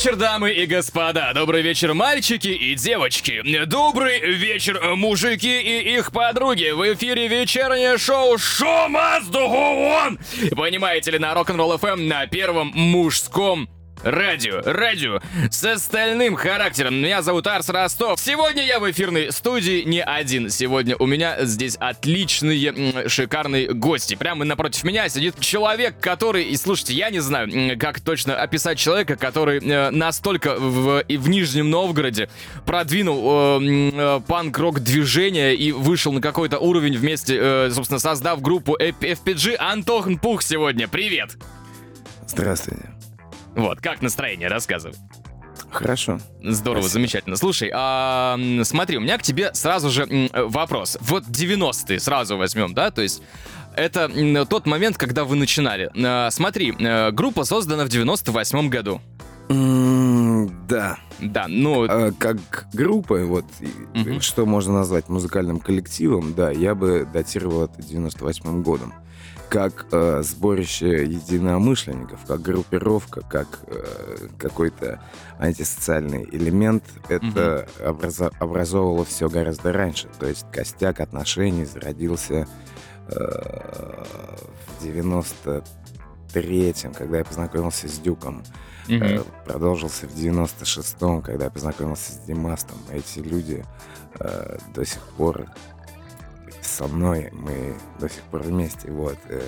вечер, дамы и господа. Добрый вечер, мальчики и девочки. Добрый вечер, мужики и их подруги. В эфире вечернее шоу «Шоу Must Go On». Понимаете ли, на Rock'n'Roll FM на первом мужском Радио, радио с остальным характером. Меня зовут Арс Ростов. Сегодня я в эфирной студии не один. Сегодня у меня здесь отличные, шикарные гости. Прямо напротив меня сидит человек, который, и слушайте, я не знаю, как точно описать человека, который э, настолько в, в Нижнем Новгороде продвинул э, э, панк-рок движение и вышел на какой-то уровень вместе, э, собственно, создав группу FPG. Антон Пух сегодня. Привет! Здравствуйте. Вот, как настроение, рассказывай. Хорошо. Здорово, Спасибо. замечательно. Слушай, а, смотри, у меня к тебе сразу же вопрос. Вот 90-е сразу возьмем, да, то есть это тот момент, когда вы начинали. А, смотри, э, группа создана в 98-м году. Mm, да. Да, ну... А, как группа, вот, угу. что можно назвать музыкальным коллективом, да, я бы датировал это 98-м годом как э, сборище единомышленников, как группировка, как э, какой-то антисоциальный элемент, это угу. образо- образовывало все гораздо раньше. То есть костяк отношений зародился э, в 93-м, когда я познакомился с Дюком. Э, продолжился в 96-м, когда я познакомился с Димастом. Эти люди э, до сих пор со мной, мы до сих пор вместе, вот. Э.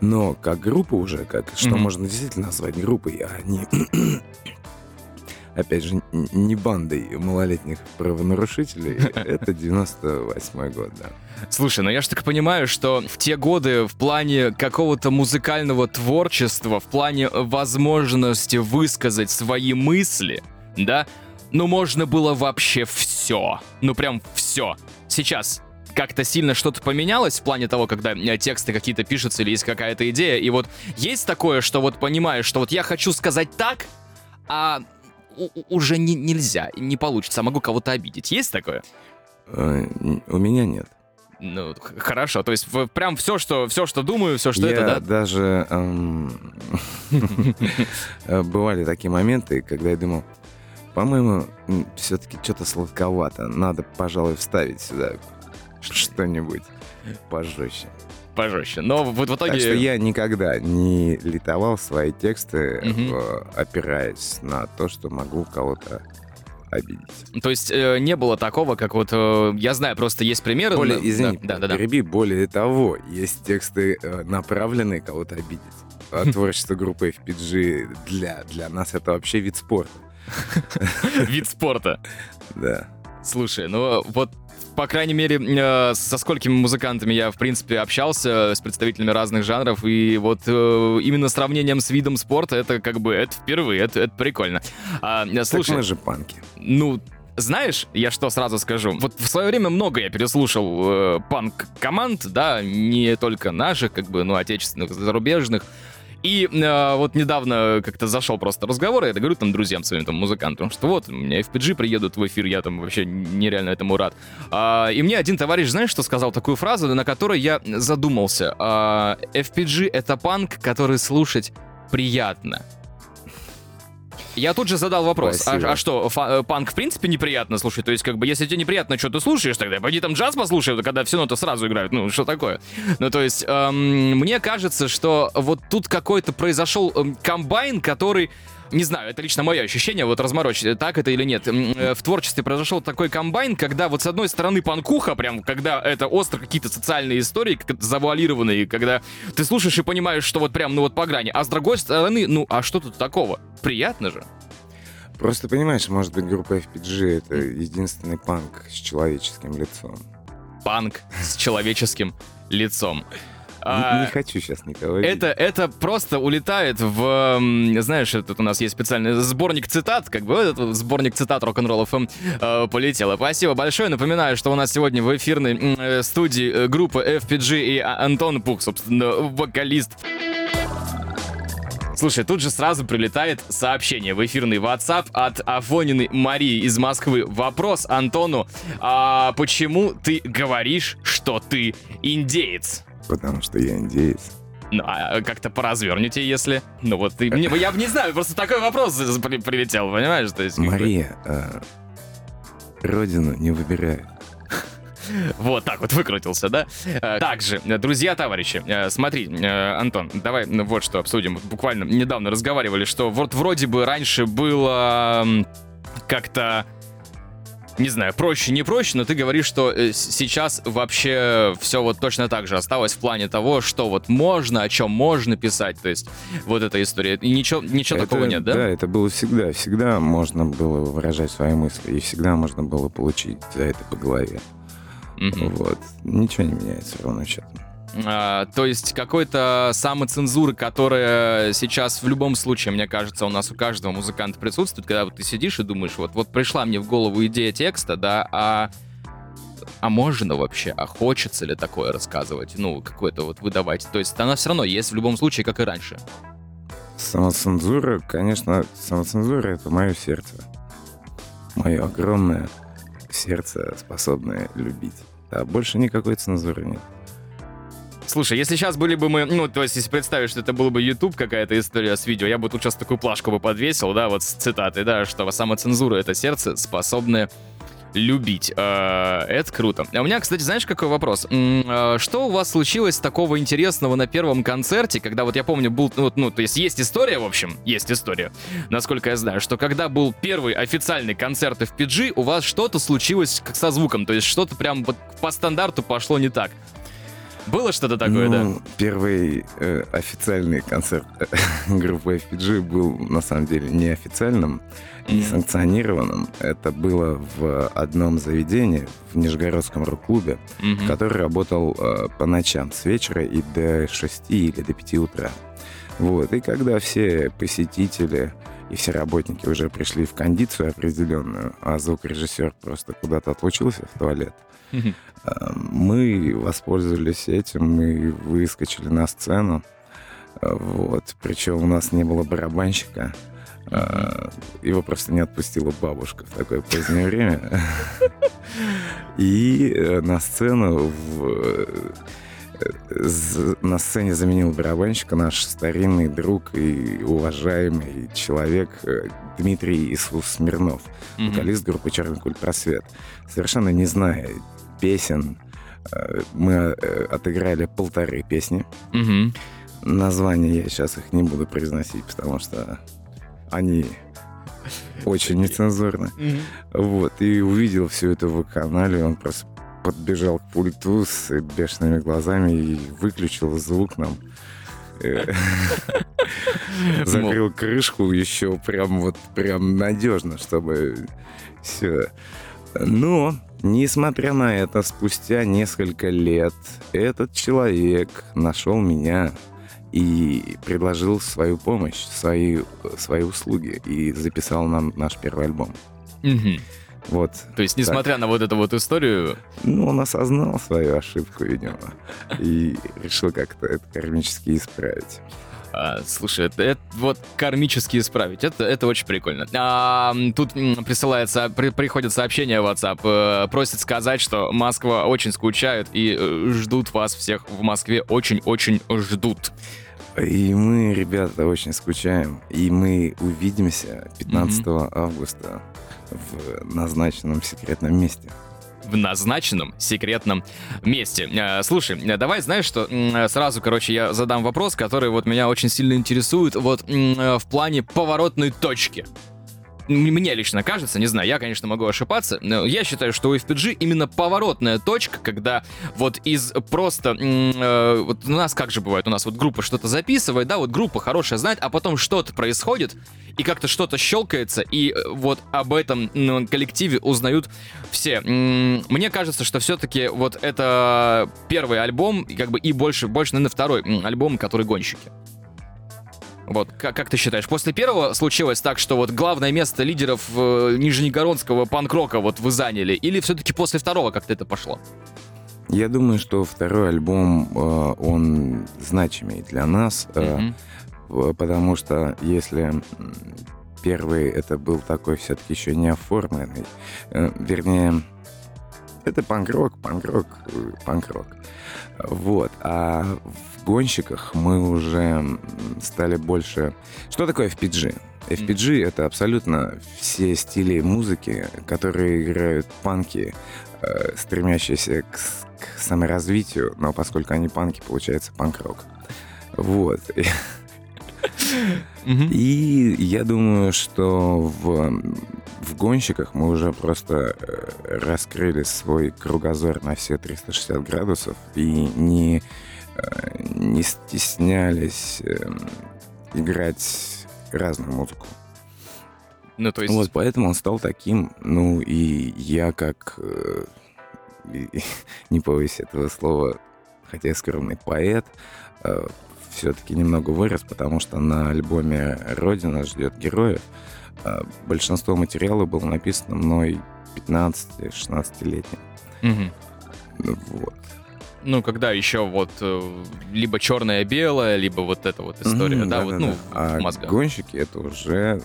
Но как группа уже, как что mm-hmm. можно действительно назвать группой, а не опять же, не бандой малолетних правонарушителей, это 98 год, да. Слушай, ну я же так понимаю, что в те годы в плане какого-то музыкального творчества, в плане возможности высказать свои мысли, да, ну можно было вообще все. Ну прям все. Сейчас как-то сильно что-то поменялось в плане того, когда э, тексты какие-то пишутся или есть какая-то идея, и вот есть такое, что вот понимаешь, что вот я хочу сказать так, а уже не, нельзя, не получится, а могу кого-то обидеть. Есть такое? Э, у меня нет. Ну, хорошо, то есть прям все, что, все, что думаю, все, что я это, да? даже... Эм, бывали такие моменты, когда я думал, по-моему, все-таки что-то сладковато. Надо, пожалуй, вставить сюда что-нибудь пожестче. Пожестче. Но вот в итоге... Так что я никогда не литовал свои тексты, угу. опираясь на то, что могу кого-то обидеть. То есть э, не было такого, как вот э, я знаю, просто есть примеры. Более, но... извини, да, да, да, переби. Более того, есть тексты э, направленные кого-то обидеть. А творчество группы FPG для для нас это вообще вид спорта. Вид спорта. Да. Слушай, ну вот по крайней мере, э, со сколькими музыкантами я, в принципе, общался, с представителями разных жанров, и вот э, именно сравнением с видом спорта, это как бы, это впервые, это, это прикольно. А, слушай, так мы же панки. Ну, знаешь, я что сразу скажу? Вот в свое время много я переслушал э, панк-команд, да, не только наших, как бы, ну, отечественных, зарубежных. И э, вот недавно как-то зашел просто разговор, я говорю там друзьям своим, там, музыкантам, что вот, у меня FPG приедут в эфир, я там вообще нереально этому рад. А, и мне один товарищ, знаешь, что сказал такую фразу, на которой я задумался. А, FPG — это панк, который слушать приятно. Я тут же задал вопрос, а, а что, э, панк в принципе неприятно слушать? То есть, как бы, если тебе неприятно, что ты слушаешь, тогда пойди там джаз послушай, когда все ноты сразу играют, ну, что такое? Ну, то есть, эм, мне кажется, что вот тут какой-то произошел эм, комбайн, который не знаю, это лично мое ощущение, вот разморочить, так это или нет. Э, в творчестве произошел такой комбайн, когда вот с одной стороны панкуха, прям, когда это остро какие-то социальные истории, как завуалированные, когда ты слушаешь и понимаешь, что вот прям, ну вот по грани, а с другой стороны, ну, а что тут такого? Приятно же. Просто понимаешь, может быть, группа FPG — это единственный панк с человеческим лицом. Панк с человеческим лицом. А, не, хочу сейчас никого это, это просто улетает в... Знаешь, тут у нас есть специальный сборник цитат, как бы этот сборник цитат рок-н-ролл FM э, полетело. Спасибо большое. Напоминаю, что у нас сегодня в эфирной э, студии э, группы FPG и Антон Пух, собственно, вокалист. Слушай, тут же сразу прилетает сообщение в эфирный WhatsApp от Афонины Марии из Москвы. Вопрос Антону. А почему ты говоришь, что ты индеец? Потому что я индеец. Ну, а как-то поразвернете, если... Ну вот, ты, мне, я не знаю, просто такой вопрос при, прилетел, понимаешь? То есть, Мария, э, родину не выбирает. Вот так вот выкрутился, да? Э, также, друзья, товарищи, э, смотри, Антон, давай вот что обсудим. Буквально недавно разговаривали, что вот вроде бы раньше было как-то не знаю, проще, не проще, но ты говоришь, что сейчас вообще все вот точно так же осталось в плане того, что вот можно, о чем можно писать, то есть вот эта история. И ничего, ничего это, такого нет, да? Да, это было всегда. Всегда можно было выражать свои мысли, и всегда можно было получить за это по голове. Угу. Вот. Ничего не меняется ровно счетом. А, то есть какой-то самоцензуры, которая сейчас в любом случае, мне кажется, у нас у каждого музыканта присутствует, когда вот ты сидишь и думаешь, вот, вот пришла мне в голову идея текста, да, а а можно вообще, а хочется ли такое рассказывать, ну, какое-то вот выдавать. То есть она все равно есть в любом случае, как и раньше. Самоцензура, конечно, самоцензура — это мое сердце. Мое огромное сердце, способное любить. А больше никакой цензуры нет. Слушай, если сейчас были бы мы, ну, то есть, если представить, что это был бы YouTube, какая-то история с видео, я бы тут сейчас такую плашку бы подвесил, да, вот с цитатой, да, что самоцензура — это сердце, способное любить. Э, это круто. А у меня, кстати, знаешь, какой вопрос? Э, что у вас случилось такого интересного на первом концерте, когда вот я помню, был, ну, ну, то есть есть история, в общем, есть история, насколько я знаю, что когда был первый официальный концерт в PG, у вас что-то случилось как со звуком, то есть что-то прям вот по стандарту пошло не так. Было что-то такое, ну, да? Первый э, официальный концерт э, группы FPG был на самом деле неофициальным, mm-hmm. несанкционированным. Это было в одном заведении в Нижегородском рок-клубе, mm-hmm. который работал э, по ночам с вечера и до 6 или до 5 утра. Вот. И когда все посетители и все работники уже пришли в кондицию определенную, а звукорежиссер просто куда-то отлучился в туалет, мы воспользовались этим, мы выскочили на сцену. Вот. Причем у нас не было барабанщика. А, его просто не отпустила бабушка в такое позднее время. И э, на сцену в на сцене заменил барабанщика наш старинный друг и уважаемый человек э, Дмитрий Иисус Смирнов, mm-hmm. вокалист группы «Черный куль просвет». Совершенно не зная песен, э, мы э, отыграли полторы песни. Mm-hmm. Названия я сейчас их не буду произносить, потому что они очень нецензурны. Mm-hmm. Вот, и увидел все это в канале, он просто подбежал к пульту с бешеными глазами и выключил звук нам. Э, закрыл крышку еще прям вот прям надежно, чтобы все. Но, несмотря на это, спустя несколько лет этот человек нашел меня и предложил свою помощь, свои, свои услуги и записал нам наш первый альбом. Угу. Вот. То есть, несмотря так. на вот эту вот историю... Ну, он осознал свою ошибку, видимо, и решил как-то это кармически исправить. А, слушай, это, это вот кармически исправить, это, это очень прикольно. А, тут присылается, при, приходит сообщение в WhatsApp, э, просит сказать, что Москва очень скучает и э, ждут вас всех в Москве, очень-очень ждут. И мы, ребята, очень скучаем. И мы увидимся 15 mm-hmm. августа в назначенном секретном месте в назначенном секретном месте. Э, слушай, давай, знаешь что, сразу, короче, я задам вопрос, который вот меня очень сильно интересует, вот э, в плане поворотной точки мне лично кажется, не знаю, я, конечно, могу ошибаться, но я считаю, что у FPG именно поворотная точка, когда вот из просто... Э, вот у нас как же бывает, у нас вот группа что-то записывает, да, вот группа хорошая знает, а потом что-то происходит, и как-то что-то щелкается, и э, вот об этом ну, коллективе узнают все. Мне кажется, что все-таки вот это первый альбом, как бы и больше, больше, наверное, второй альбом, который гонщики. Вот, как, как ты считаешь, после первого случилось так, что вот главное место лидеров э, Нижнегородского панк-рока вот вы заняли, или все-таки после второго как-то это пошло? Я думаю, что второй альбом, э, он значимый для нас, э, mm-hmm. потому что если первый это был такой все-таки еще не оформленный, э, вернее, это панк-рок, панк-рок, э, панк-рок. Вот. А гонщиках мы уже стали больше... Что такое FPG? FPG — это абсолютно все стили музыки, которые играют панки, э, стремящиеся к, к саморазвитию, но поскольку они панки, получается панк-рок. Вот. И я думаю, что в, в гонщиках мы уже просто э, раскрыли свой кругозор на все 360 градусов и не, не стеснялись эм, играть разную музыку. Ну, то есть... Вот поэтому он стал таким. Ну, и я как... Э, не боюсь этого слова, хотя я скромный поэт, э, все-таки немного вырос, потому что на альбоме «Родина ждет героев» э, большинство материала было написано мной 15-16-летним. Угу. Вот. Ну, когда еще вот э, либо черное-белое, либо вот эта вот история, mm-hmm, да, да, вот, да, ну, да. в мозгах. А гонщики — это уже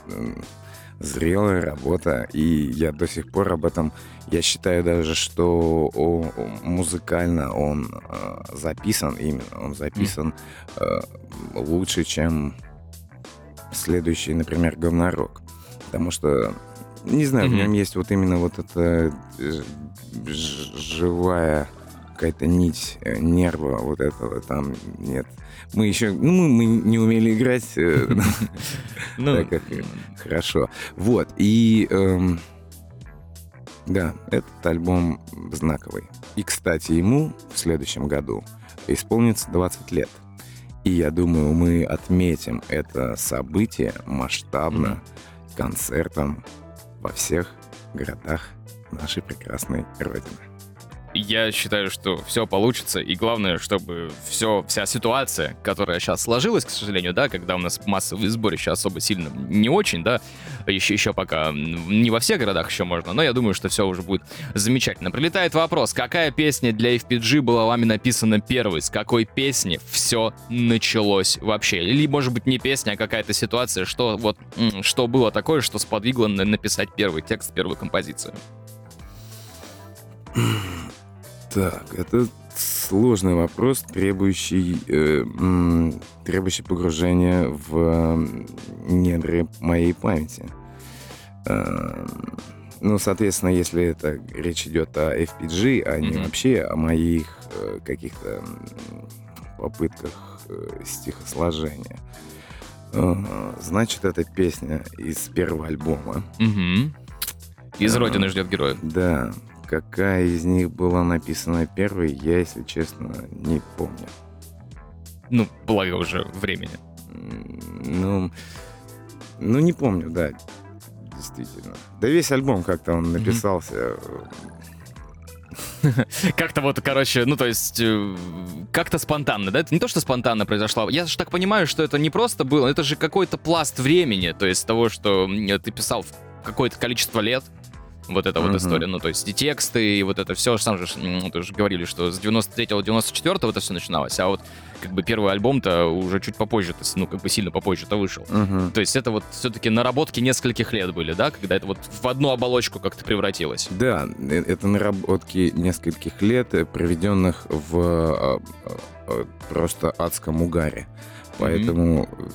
зрелая работа, и я до сих пор об этом, я считаю даже, что о, музыкально он э, записан именно, он записан э, лучше, чем следующий, например, говнорок, потому что не знаю, mm-hmm. в нем есть вот именно вот эта э, живая какая-то нить э, нерва вот этого там нет. Мы еще, ну, мы, мы не умели играть э, ну, так хорошо. Вот, и эм, да, этот альбом знаковый. И, кстати, ему в следующем году исполнится 20 лет. И я думаю, мы отметим это событие масштабно концертом во всех городах нашей прекрасной Родины я считаю, что все получится, и главное, чтобы все, вся ситуация, которая сейчас сложилась, к сожалению, да, когда у нас массовые сборища особо сильно не очень, да, еще, еще пока не во всех городах еще можно, но я думаю, что все уже будет замечательно. Прилетает вопрос, какая песня для FPG была вами написана первой, с какой песни все началось вообще? Или, может быть, не песня, а какая-то ситуация, что вот, что было такое, что сподвигло написать первый текст, первую композицию? Так, это сложный вопрос, требующий, э, требующий погружения в недры моей памяти. Э, ну, соответственно, если это речь идет о FPG, а не mm-hmm. вообще о моих э, каких-то попытках э, стихосложения, э, значит, это песня из первого альбома. Mm-hmm. Из «Родины ждет героя». Да, Какая из них была написана первой, я, если честно, не помню. Ну, благо уже времени. Ну, ну не помню, да, действительно. Да весь альбом как-то он написался. Как-то вот, короче, ну то есть, э, как-то спонтанно, да? Это не то, что спонтанно произошло. Я же так понимаю, что это не просто было, это же какой-то пласт времени, то есть того, что ты писал какое-то количество лет, вот эта вот история. Ну, то есть и тексты, и вот это все. Сам же, ну, ты же говорили, что с 93-го, 94-го это все начиналось, а вот как бы первый альбом-то уже чуть попозже, то есть, ну, как бы сильно попозже-то вышел. uh То есть это вот все-таки наработки нескольких лет были, да, когда это вот в одну оболочку как-то превратилось. Да, э, это наработки нескольких лет, э, проведенных в а, просто адском угаре. Поэтому mm-hmm.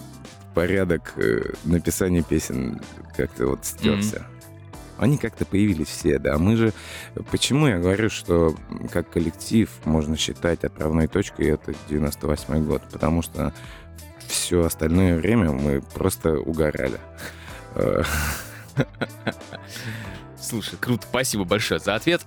порядок э, написания песен как-то вот стерся. Mm-hmm. Они как-то появились все, да. Мы же... Почему я говорю, что как коллектив можно считать отправной точкой это 98 год? Потому что все остальное время мы просто угорали. Слушай, круто, спасибо большое за ответ.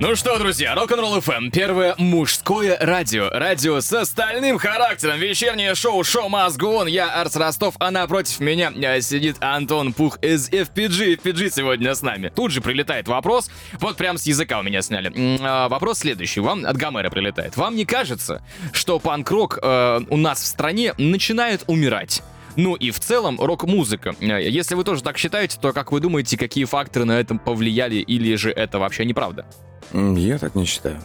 Ну что, друзья, Рок-н-ролл FM, первое мужское радио. Радио с остальным характером. Вечернее шоу «Шоу Мазгун». Я Арс Ростов, а напротив меня э, сидит Антон Пух из FPG. FPG сегодня с нами. Тут же прилетает вопрос, вот прям с языка у меня сняли. А, вопрос следующий, вам от Гомера прилетает. Вам не кажется, что панк-рок э, у нас в стране начинает умирать? Ну и в целом рок-музыка. Э, если вы тоже так считаете, то как вы думаете, какие факторы на этом повлияли или же это вообще неправда? Я так не считаю.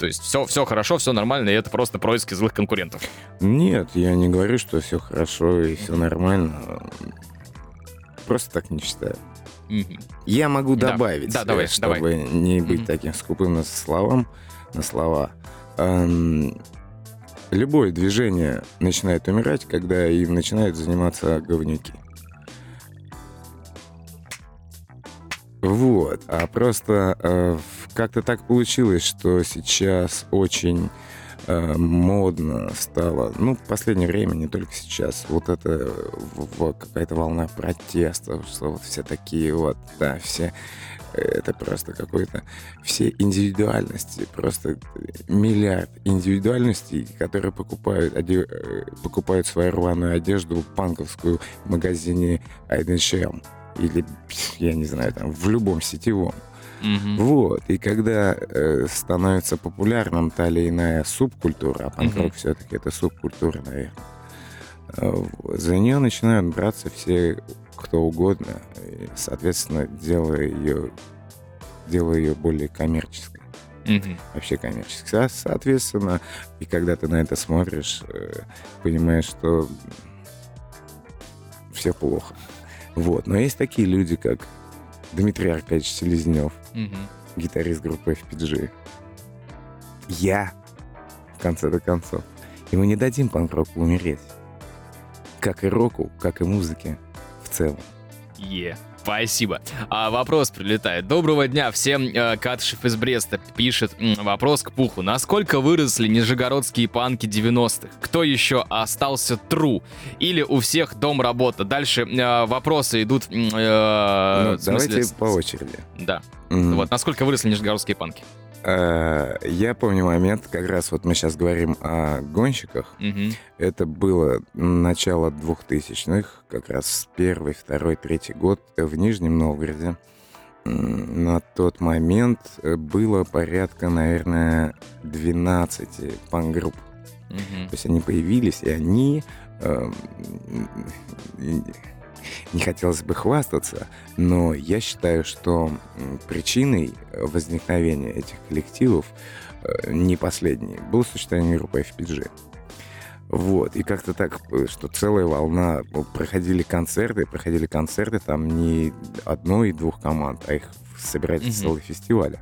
То есть все, все хорошо, все нормально, и это просто происки злых конкурентов. Нет, я не говорю, что все хорошо и все нормально. просто так не считаю. Мгм. Я могу Да, добавить, да, э, давай, чтобы давай. не быть Мгм. таким скупым на словам, на слова. Эм, любое движение начинает умирать, когда им начинают заниматься говнюки. Вот. А просто э, как-то так получилось, что сейчас очень э, модно стало, ну, в последнее время, не только сейчас, вот это в- в- какая-то волна протестов, что вот все такие вот, да, все, это просто какой-то, все индивидуальности, просто миллиард индивидуальностей, которые покупают, оде- э, покупают свою рваную одежду панковскую в магазине H&M или, я не знаю, там, в любом сетевом. Мгм. Вот. И когда э, становится популярным та или иная субкультура, а панк-рок Мгм. все-таки это субкультура, наверное, э, за нее начинают браться все, кто угодно, и, соответственно, делая ее, делая ее более коммерческой. Мгм. Вообще коммерческой. Со- Соответственно, и когда ты на это смотришь, э, понимаешь, что все плохо. Вот. Но есть такие люди, как Дмитрий Аркадьевич Селезнев, Мгм. гитарист группы FPG. Я, в конце-то концов. И мы не дадим панк-року умереть. Как и року, как и музыке целом. Е. Спасибо. А вопрос прилетает. Доброго дня всем. Э, Катышев из Бреста пишет вопрос к Пуху. Насколько выросли нижегородские панки 90-х? Кто еще остался true? Или у всех дом работа? Дальше э, вопросы идут... э, Ну, смысле, давайте по очереди. Да. М, Вот. Насколько выросли нижегородские панки? Э, Я помню момент, как раз вот мы сейчас говорим о гонщиках. Это было начало 2000-х, как раз первый, второй, третий год в Нижнем Новгороде. На тот момент э, было порядка, наверное, 12 панк-групп. Мгм. То есть они появились, и они... Не хотелось бы хвастаться, но я считаю, что причиной возникновения этих коллективов э, не последней было существование группы FPG. Вот, и как-то так, э, что целая волна, ну, проходили концерты, проходили концерты там не одной и двух команд, а их собирались Мгм. целые фестивали.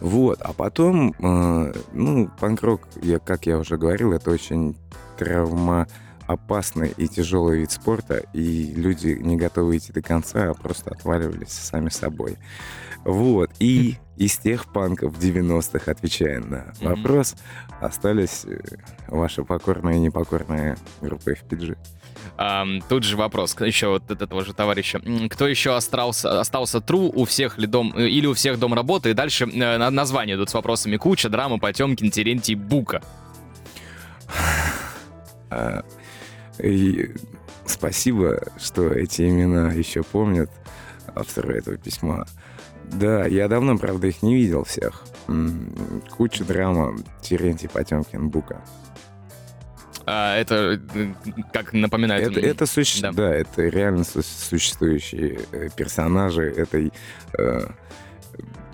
Вот, а потом, э, ну, панк-рок, я, как я уже говорил, это очень травмоопасный и тяжелый вид спорта, и люди не готовы идти до конца, а просто отваливались сами собой. Вот, и из тех панков 90-х, отвечая на вопрос, остались э, ваша покорная и непокорная группа FPG. Ам, тут же вопрос еще вот от этого же товарища. Кто еще остался, остался true? У всех ли дом, э, или у всех дом работы? И дальше э, на- названия идут с вопросами Куча, Драма, Потемкин, Терентий, Бука. И спасибо, что эти имена еще помнят авторы этого письма. Да, я давно, правда, их не видел всех. Куча драма, Терентий Потемкин, Бука. А, это э, как напоминает... Это, это суще- да. да. это реально су- существующие э, персонажи этой э,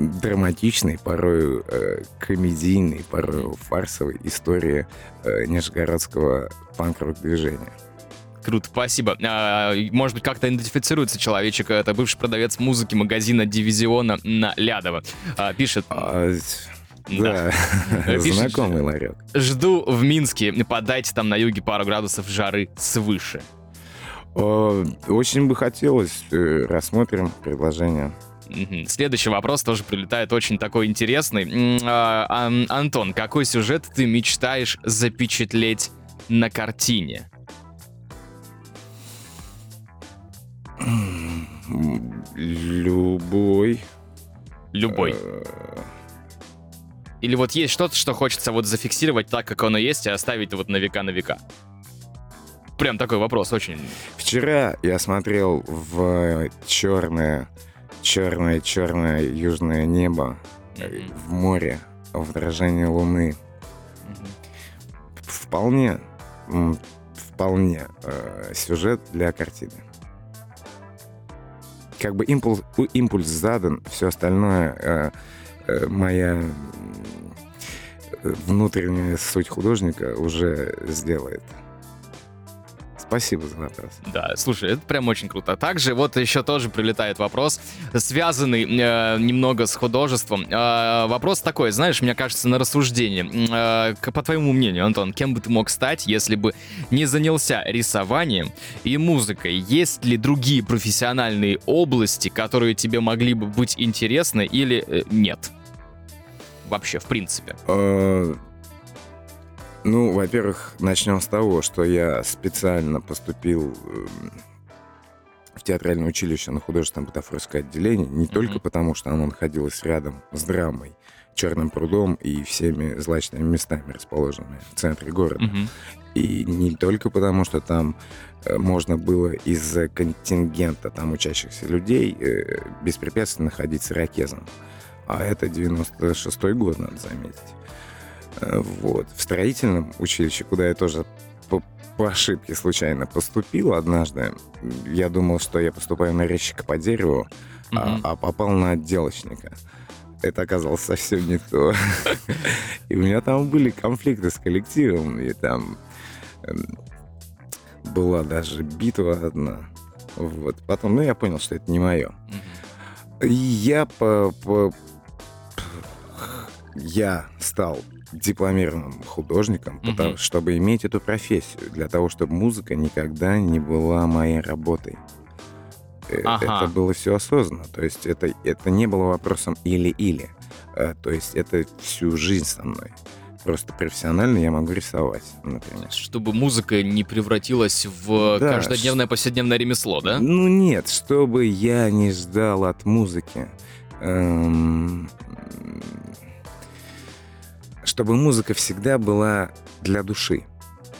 драматичной, порой э, комедийной, порой фарсовой истории э, нижегородского панк-рок движения. Круто, спасибо. А, может быть, как-то идентифицируется человечек. Это бывший продавец музыки магазина Дивизиона на Лядово. А, пишет... А, Да. да, Пишет- знакомый ларек. Жду в Минске. Подайте там на юге пару градусов жары свыше. О, Очень бы хотелось, э, рассмотрим предложение. Следующий вопрос тоже прилетает очень такой интересный. А, Ан- Антон, какой сюжет ты мечтаешь запечатлеть на картине? Любой. Любой. э, Или вот есть что-то, что хочется вот зафиксировать так, как оно есть, и оставить вот на века на века? Прям такой вопрос, очень... Вчера я смотрел в черное, черное, черное южное небо э, в море в отражении луны. Вполне, вполне э, сюжет для картины. Как бы импульс, импульс задан, все остальное э, э, моя э, внутренняя суть художника уже сделает. Спасибо за вопрос. Да, слушай, это прям очень круто. Также вот еще тоже прилетает вопрос, связанный э, немного с художеством. Э, вопрос такой, знаешь, мне кажется, на рассуждение. Э, по твоему мнению, Антон, кем бы ты мог стать, если бы не занялся рисованием и музыкой? Есть ли другие профессиональные области, которые тебе могли бы быть интересны или э, нет? Вообще, в принципе. Ну, во-первых, начнем с того, что я специально поступил эм, в театральное училище на художественное бутафорское отделение, не mm-hmm. только потому, что оно находилось рядом с драмой, Черным прудом и всеми злачными местами, расположенными в центре города. Mm-hmm. И не только потому, что там э, можно было из-за контингента там учащихся людей э, беспрепятственно ходить с ирокезом. А это 96-й год, надо заметить. Вот. В строительном училище, куда я тоже по, по ошибке случайно поступил однажды, я думал, что я поступаю на резчика по дереву, mm-hmm. а, а попал на отделочника. Это оказалось совсем не то. И у меня там были конфликты с коллективом, и там эм, была даже битва одна. Вот. Потом, ну, я понял, что это не мое. И я по, по... Я стал дипломированным художником, угу. потому, чтобы иметь эту профессию, для того, чтобы музыка никогда не была моей работой. Э, ага. Это было все осознанно. То есть это, это не было вопросом или-или. А, то есть это всю жизнь со мной. Просто профессионально я могу рисовать, например. Чтобы музыка не превратилась в да, каждодневное повседневное ремесло, да? Ну нет, чтобы я не ждал от музыки. Эм, чтобы музыка всегда была для души.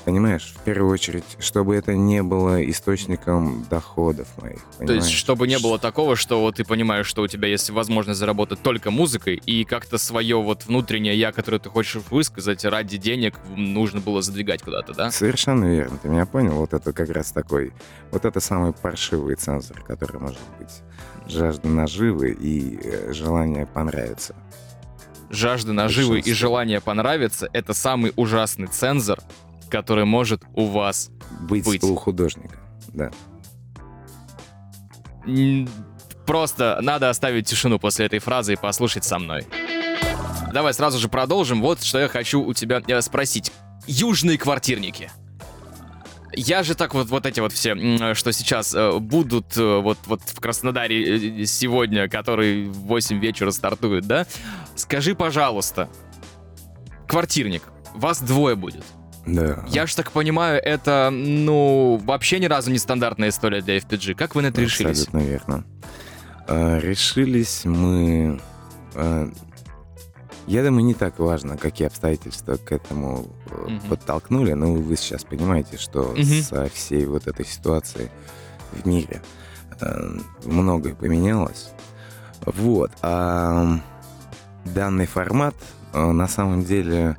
Понимаешь, в первую очередь, чтобы это не было источником доходов моих. Понимаешь? То есть, чтобы не было такого, что вот ты понимаешь, что у тебя есть возможность заработать только музыкой, и как-то свое вот внутреннее я, которое ты хочешь высказать ради денег, нужно было задвигать куда-то, да? Совершенно верно, ты меня понял. Вот это как раз такой, вот это самый паршивый цензор, который может быть. Жажда наживы и э, желание понравиться жажда наживы и желание понравиться — это самый ужасный цензор, который может у вас быть. быть. у художника, да. Просто надо оставить тишину после этой фразы и послушать со мной. Давай сразу же продолжим. Вот что я хочу у тебя э, спросить. Южные квартирники. Я же так вот, вот эти вот все, что сейчас э, будут э, вот, вот в Краснодаре сегодня, который в 8 вечера стартует, да? Скажи, пожалуйста, квартирник, вас двое будет. Да. Я же так понимаю, это, ну, вообще ни разу не стандартная история для FPG. Как вы на это решились? Абсолютно верно. А, решились мы... Я думаю, не так важно, какие обстоятельства к этому mm подтолкнули, но вы сейчас понимаете, что mm со всей вот этой ситуацией в мире э, многое поменялось. Вот. А данный формат э, на самом деле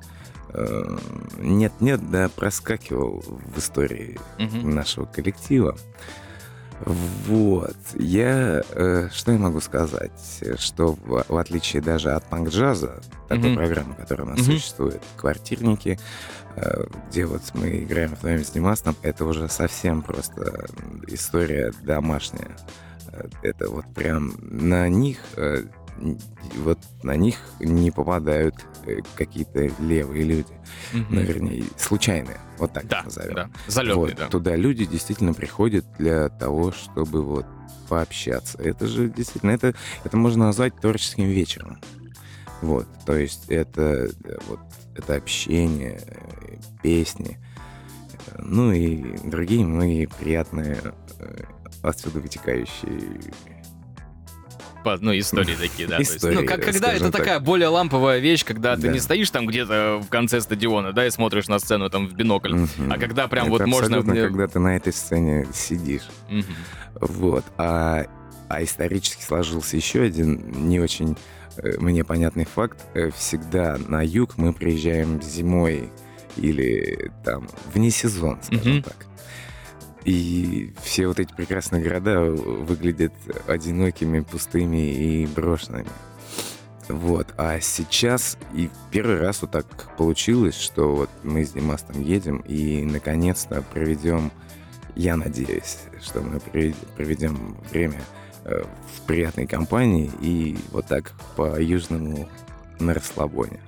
нет-нет, да проскакивал в истории mm нашего коллектива. Вот. Я, э, что я могу сказать? Что в, в отличие даже от панк-джаза, такой mm-hmm. программы, которая у нас mm-hmm. существует, «Квартирники», э, где вот мы играем вдвоем с Димасом, это уже совсем просто история домашняя. Э, это вот прям на них э, вот на них не попадают э, какие-то левые люди, угу. ну, вернее, случайные, вот так да, назовем. Да, залетные, вот, да. Туда люди действительно приходят для того, чтобы вот пообщаться. Это же действительно, это, это можно назвать творческим вечером. Вот, то есть это вот это общение, песни, ну и другие многие приятные э, отсюда вытекающие по, ну, истории такие, да. Истории, есть, ну, как, когда это так. такая более ламповая вещь, когда да. ты не стоишь там где-то в конце стадиона, да, и смотришь на сцену там в бинокль, угу. а когда прям это вот можно... когда ты на этой сцене сидишь. Угу. Вот. А, а исторически сложился еще один не очень э, мне понятный факт. Э, всегда на юг мы приезжаем зимой или там вне сезон, скажем угу. так. И все вот эти прекрасные города выглядят одинокими, пустыми и брошенными. Вот. А сейчас и первый раз вот так получилось, что вот мы с Димастом едем и наконец-то проведем я надеюсь, что мы проведем время э, в приятной компании и вот так по-южному на расслабоне.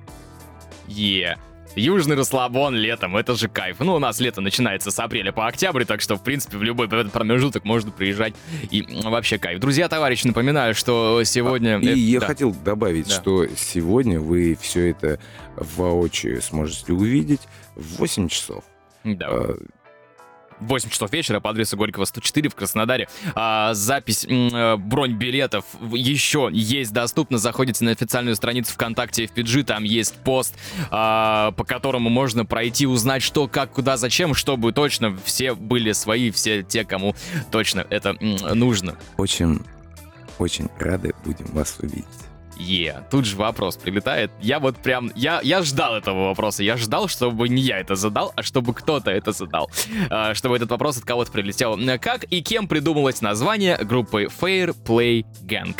Yeah. Южный расслабон летом, это же кайф. Ну, у нас лето начинается с апреля по октябрь, так что, в принципе, в любой промежуток можно приезжать. И вообще кайф. Друзья, товарищи, напоминаю, что сегодня... И это... я да. хотел добавить, да. что сегодня вы все это воочию сможете увидеть в 8 часов. Да. А, 8 часов вечера по адресу Горького 104 в Краснодаре. А, запись, э, бронь билетов еще есть доступна. Заходите на официальную страницу ВКонтакте FPG, там есть пост, а, по которому можно пройти, узнать, что, как, куда, зачем, чтобы точно все были свои, все те, кому точно это нужно. Очень, очень рады будем вас увидеть. Е, yeah. тут же вопрос прилетает. Я вот прям, я, я ждал этого вопроса. Я ждал, чтобы не я это задал, а чтобы кто-то это задал. А, чтобы этот вопрос от кого-то прилетел. Как и кем придумалось название группы Fair Play Gang?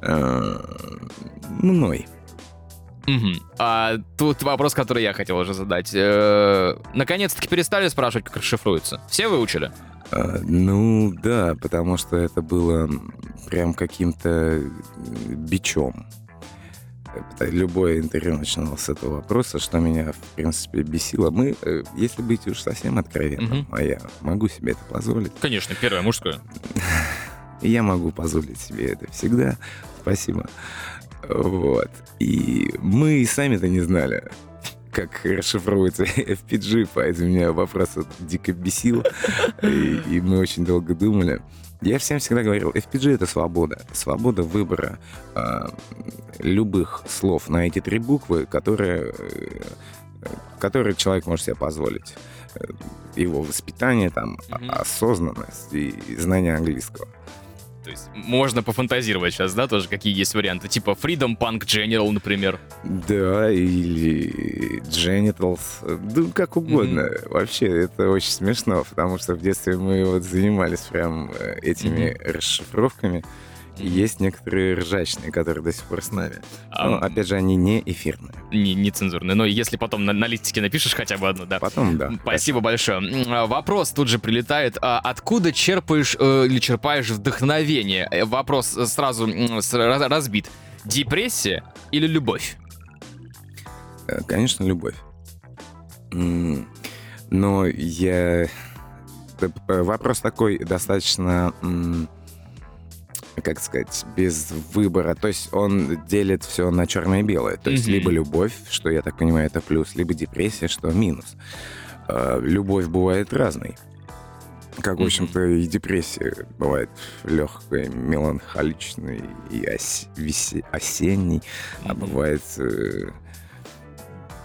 Э, мной. А тут вопрос, который я хотел уже задать. Э, наконец-таки перестали спрашивать, как расшифруется. Все выучили? А, ну да, потому что это было прям каким-то бичом. Любое интервью начиналось с этого вопроса, что меня, в принципе, бесило. Мы, э, если быть уж совсем откровенным, угу. а я могу себе это позволить. Конечно, первое мужское. Я могу позволить себе это всегда. Спасибо. Вот. И мы сами-то не знали, как расшифровывается FPG, поэтому меня вопрос дико бесил, и, и мы очень долго думали. Я всем всегда говорил, FPG — это свобода. Свобода выбора э, любых слов на эти три буквы, которые, э, которые человек может себе позволить. Его воспитание, там, mm-hmm. осознанность и знание английского. То есть можно пофантазировать сейчас, да, тоже какие есть варианты. Типа Freedom Punk General, например. Да, или Genitals. Да, как угодно. Mm-hmm. Вообще, это очень смешно, потому что в детстве мы вот занимались прям э, этими mm-hmm. расшифровками. Есть некоторые ржачные, которые до сих пор с нами. А, Но, опять же, они не эфирные. Не, не цензурные. Но если потом на, на листике напишешь хотя бы одну, да. Потом, да. Спасибо большое. А, вопрос тут же прилетает. А откуда черпаешь э, или черпаешь вдохновение? Э, вопрос сразу разбит. Депрессия или любовь? Э, конечно, любовь. Но я... Вопрос такой достаточно как сказать, без выбора. То есть он делит все на черное и белое. То есть mm-hmm. либо любовь, что, я так понимаю, это плюс, либо депрессия, что минус. Э, любовь бывает разной. Как, в общем-то, и депрессия бывает легкой, меланхоличной и ос- весе- осенней, а бывает... Э-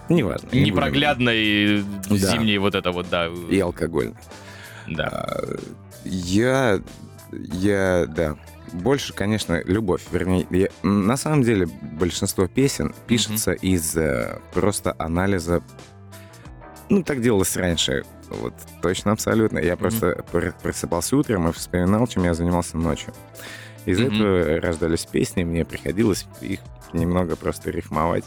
Неважно. Не Непроглядной будем... зимней вот это вот, да. И алкогольной. Да. А, я, я, да, больше, конечно, любовь. Вернее, я, на самом деле большинство песен пишется mm-hmm. из э, просто анализа. Ну, так делалось раньше. Вот точно, абсолютно. Я mm-hmm. просто просыпался утром и вспоминал, чем я занимался ночью. Из mm-hmm. этого рождались песни, мне приходилось их немного просто рифмовать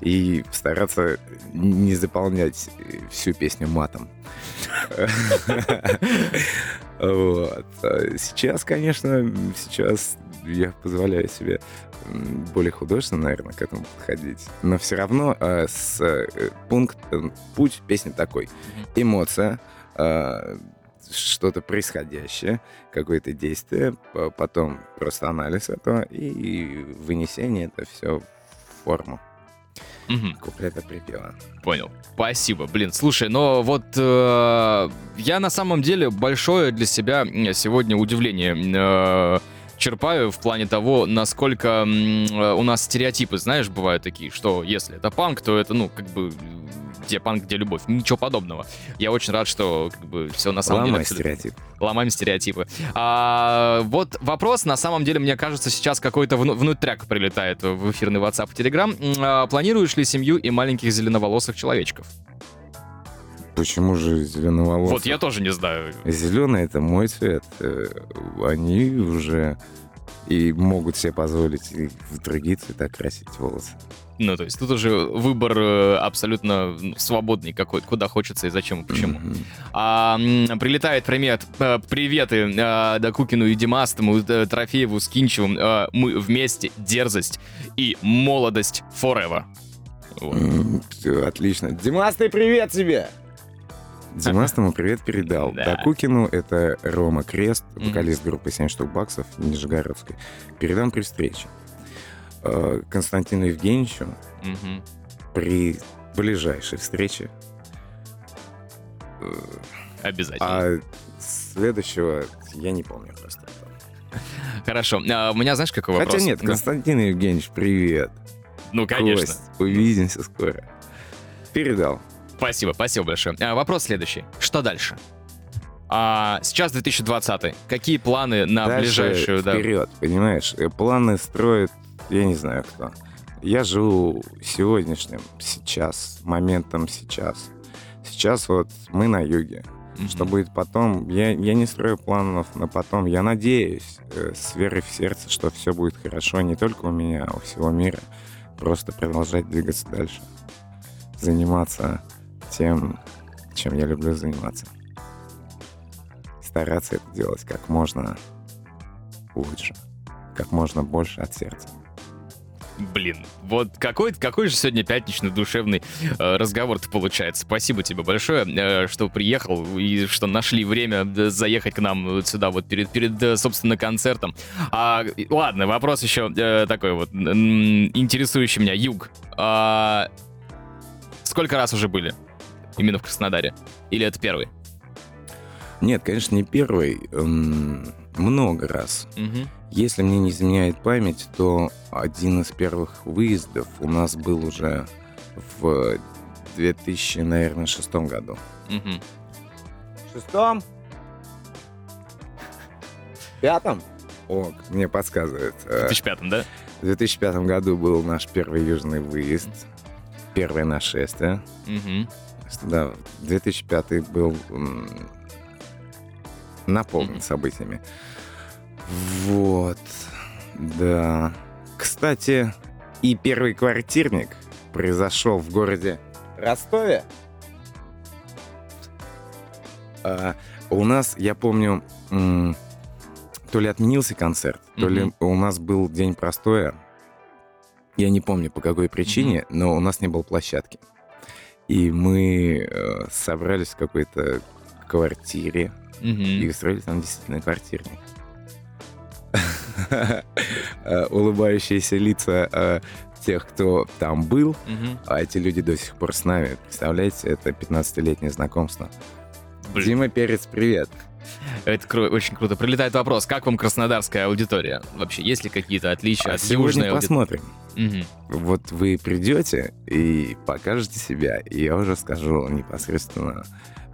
и стараться не заполнять всю песню матом. Вот. Сейчас, конечно, сейчас я позволяю себе более художественно, наверное, к этому подходить. Но все равно э, с, э, пункт, э, путь песни такой. Эмоция, э, что-то происходящее, какое-то действие, потом просто анализ этого и вынесение это все в форму. Угу. Куплета припева. Понял. Спасибо. Блин, слушай, но вот э, я на самом деле большое для себя сегодня удивление э, черпаю в плане того, насколько э, у нас стереотипы, знаешь, бывают такие, что если это панк, то это, ну, как бы где панк, где любовь. Ничего подобного. Я очень рад, что как бы все на самом Ломай деле... стереотип. Ломаем стереотипы. А, вот вопрос, на самом деле, мне кажется, сейчас какой-то вну- внутряк прилетает в эфирный WhatsApp и Telegram. А, планируешь ли семью и маленьких зеленоволосых человечков? Почему же зеленоволосый? Вот я тоже не знаю. Зеленый это мой цвет. Э, они уже и могут себе позволить и в другие цвета красить волосы. Ну, то есть тут уже выбор э, абсолютно свободный какой куда хочется и зачем и почему. Mm-hmm. А, прилетает привет, э, приветы а, да Кукину и Димастому, Трофееву. А, мы вместе, дерзость и молодость forever. Вот. Mm, отлично. Димасты, привет тебе! Димастому привет передал. Да. Кукину это Рома Крест, вокалист группы 7 штук баксов Нижегородской. Передам при встрече. Э, Константину Евгеньевичу при ближайшей встрече. Э, Обязательно. А следующего я не помню просто. Хорошо. А у меня знаешь, какой вопрос? Хотя нет, Константин Евгеньевич, привет. Ну, конечно. Кость, увидимся скоро. Передал. Спасибо, спасибо большое. А, вопрос следующий. Что дальше? А сейчас 2020. Какие планы на Дальше ближайшую... Вперед, да? понимаешь? Э, планы строят я не знаю кто. Я живу сегодняшним, сейчас, моментом сейчас. Сейчас вот мы на юге. Mm-hmm. Что будет потом, я, я не строю планов на потом. Я надеюсь э, с верой в сердце, что все будет хорошо не только у меня, а у всего мира. Просто продолжать двигаться дальше. Заниматься тем, чем я люблю заниматься. Стараться это делать как можно лучше, как можно больше от сердца. Блин, вот какой, какой же сегодня пятничный душевный э, разговор-то получается. Спасибо тебе большое, э, что приехал и что нашли время э, заехать к нам сюда вот перед, перед э, собственно, концертом. А, ладно, вопрос еще э, такой вот, интересующий меня. Юг. А, сколько раз уже были именно в Краснодаре? Или это первый? Нет, конечно, не первый. Много раз. Угу. Если мне не изменяет память, то один из первых выездов у нас был уже в 2000, наверное, шестом году. Угу. Шестом? Пятом? О, мне подсказывает. В 2005, да? В 2005 году был наш первый южный выезд, первое нашествие. Угу. Да, 2005 был наполнен событиями. Вот, да. Кстати, и первый квартирник произошел в городе Ростове. А, у нас, я помню, то ли отменился концерт, mm-hmm. то ли у нас был день простоя. Я не помню по какой причине, mm-hmm. но у нас не было площадки. И мы э, собрались в какой-то квартире mm-hmm. и устроили там действительно квартирник. Э, улыбающиеся лица э, тех, кто там был, а эти люди до сих пор с нами. Представляете, это 15-летнее знакомство. Блин. Дима Перец, привет. Это кру- очень круто. Прилетает вопрос, как вам краснодарская аудитория? Вообще, есть ли какие-то отличия а от сегодня южной посмотрим. Угу. Вот вы придете и покажете себя, и я уже скажу непосредственно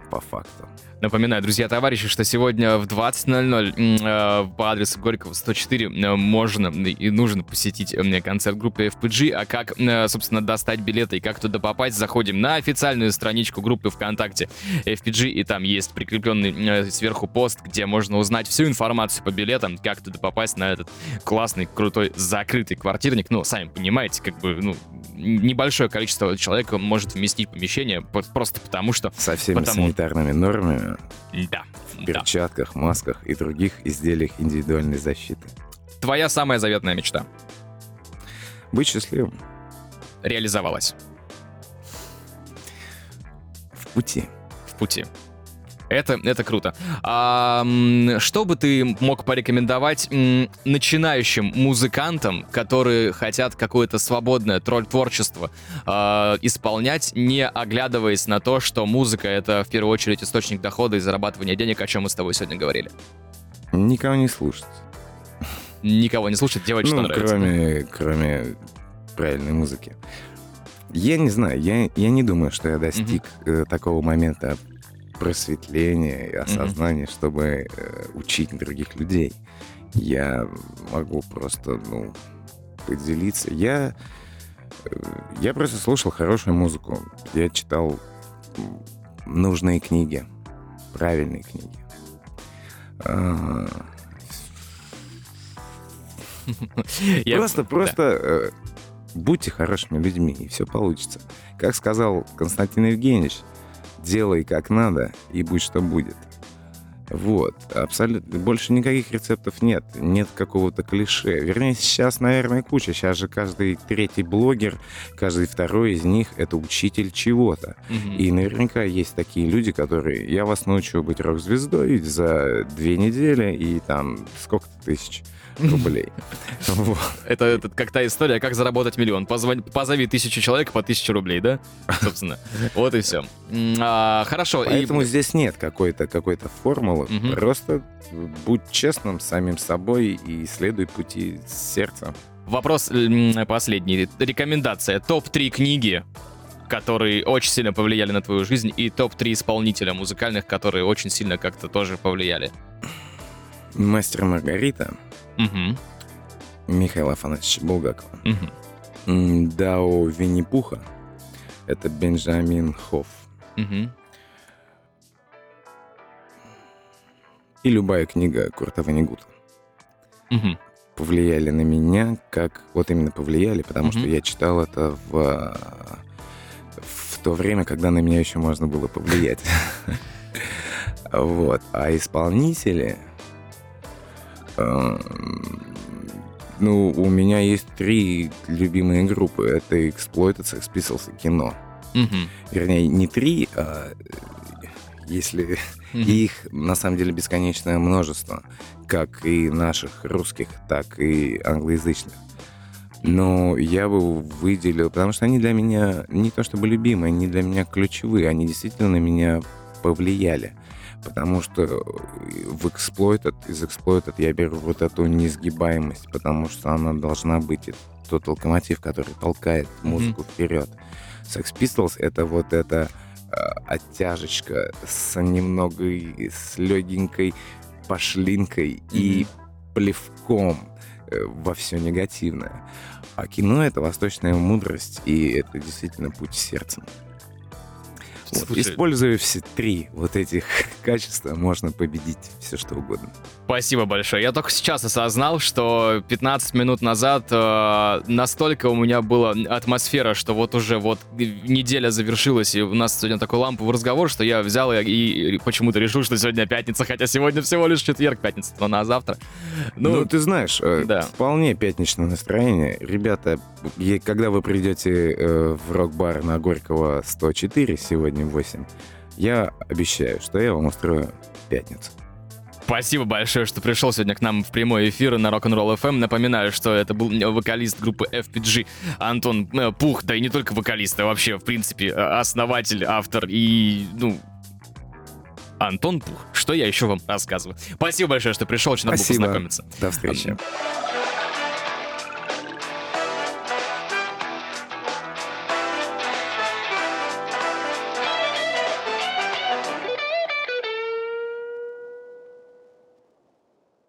по факту. Напоминаю, друзья, товарищи, что сегодня в 20.00 э, по адресу Горького 104 э, можно и нужно посетить э, концерт группы FPG. А как, э, собственно, достать билеты и как туда попасть, заходим на официальную страничку группы ВКонтакте FPG, и там есть прикрепленный э, сверху пост, где можно узнать всю информацию по билетам, как туда попасть на этот классный, крутой, закрытый квартирник. Ну, сами понимаете, как бы, ну, небольшое количество человек может вместить помещение просто потому, что... Со всеми потому... санитарными нормами. Да. В перчатках, масках и других изделиях индивидуальной защиты. Твоя самая заветная мечта? Быть счастливым. Реализовалась? В пути. В пути. Это, это круто. А, что бы ты мог порекомендовать начинающим музыкантам, которые хотят какое-то свободное тролль творчество а, исполнять, не оглядываясь на то, что музыка это в первую очередь источник дохода и зарабатывания денег, о чем мы с тобой сегодня говорили? Никого не слушать. Никого не слушать, делать, ну, что нравится. Кроме, кроме правильной музыки. Я не знаю, я, я не думаю, что я достиг mm-hmm. такого момента просветление и осознание, mm-hmm. чтобы э, учить других людей. Я могу просто, ну, поделиться. Я, э, я просто слушал хорошую музыку. Я читал нужные книги, правильные книги. А, Просто, просто э, будьте хорошими людьми, и все получится. Как сказал Константин Евгеньевич, делай как надо, и будь что будет. Вот, абсолютно. Больше никаких рецептов нет. Нет какого-то клише. Вернее, сейчас, наверное, куча. Сейчас же каждый третий блогер, каждый второй из них — это учитель чего-то. Угу. И наверняка есть такие люди, которые... Я вас научу быть рок-звездой за две недели и там сколько-то тысяч рублей. Это, это как та история, как заработать миллион. позови тысячу человек по тысяче рублей, да? Собственно. Вот и все. А, хорошо. Поэтому здесь нет какой-то какой формулы. Просто будь честным самим собой и следуй пути сердца. Вопрос последний. Рекомендация. Топ-3 книги, которые очень сильно повлияли на твою жизнь, и топ-3 исполнителя музыкальных, которые очень сильно как-то тоже повлияли. Мастер Маргарита. Угу. Михаила Афанасьевича Булгакова. Угу. Дао Винни-Пуха. Это Бенджамин Хофф. Угу. И любая книга Курта Ванигута. Угу. Повлияли на меня, как... Вот именно повлияли, потому угу. что я читал это в, в то время, когда на меня еще можно было повлиять. Вот. А исполнители ну, у меня есть три любимые группы. Это Exploited, Sex Pistols и кино. Угу. Вернее, не три, а если угу. их на самом деле бесконечное множество, как и наших русских, так и англоязычных. Но я бы выделил, потому что они для меня не то чтобы любимые, они для меня ключевые, они действительно на меня повлияли потому что в Exploited, из Exploited я беру вот эту несгибаемость, потому что она должна быть тот локомотив, который толкает музыку mm-hmm. вперед. Sex Pistols — это вот эта э, оттяжечка с немного с легенькой пошлинкой mm-hmm. и плевком э, во все негативное. А кино — это восточная мудрость, и это действительно путь сердцем. Вот. Используя все три вот этих качества, можно победить все что угодно. Спасибо большое. Я только сейчас осознал, что 15 минут назад э, настолько у меня была атмосфера, что вот уже вот неделя завершилась, и у нас сегодня такой ламповый разговор, что я взял и, и почему-то решил, что сегодня пятница, хотя сегодня всего лишь четверг, пятница, но на завтра. Ну, ну ты знаешь, э, да. вполне пятничное настроение. Ребята, когда вы придете э, в рок-бар на Горького 104 сегодня в 8, я обещаю, что я вам устрою пятницу. Спасибо большое, что пришел сегодня к нам в прямой эфир на Rock'n'Roll FM. Напоминаю, что это был вокалист группы FPG Антон э, Пух, да и не только вокалист, а вообще, в принципе, э, основатель, автор и, ну, Антон Пух. Что я еще вам рассказываю? Спасибо большое, что пришел, очень было познакомиться. До встречи.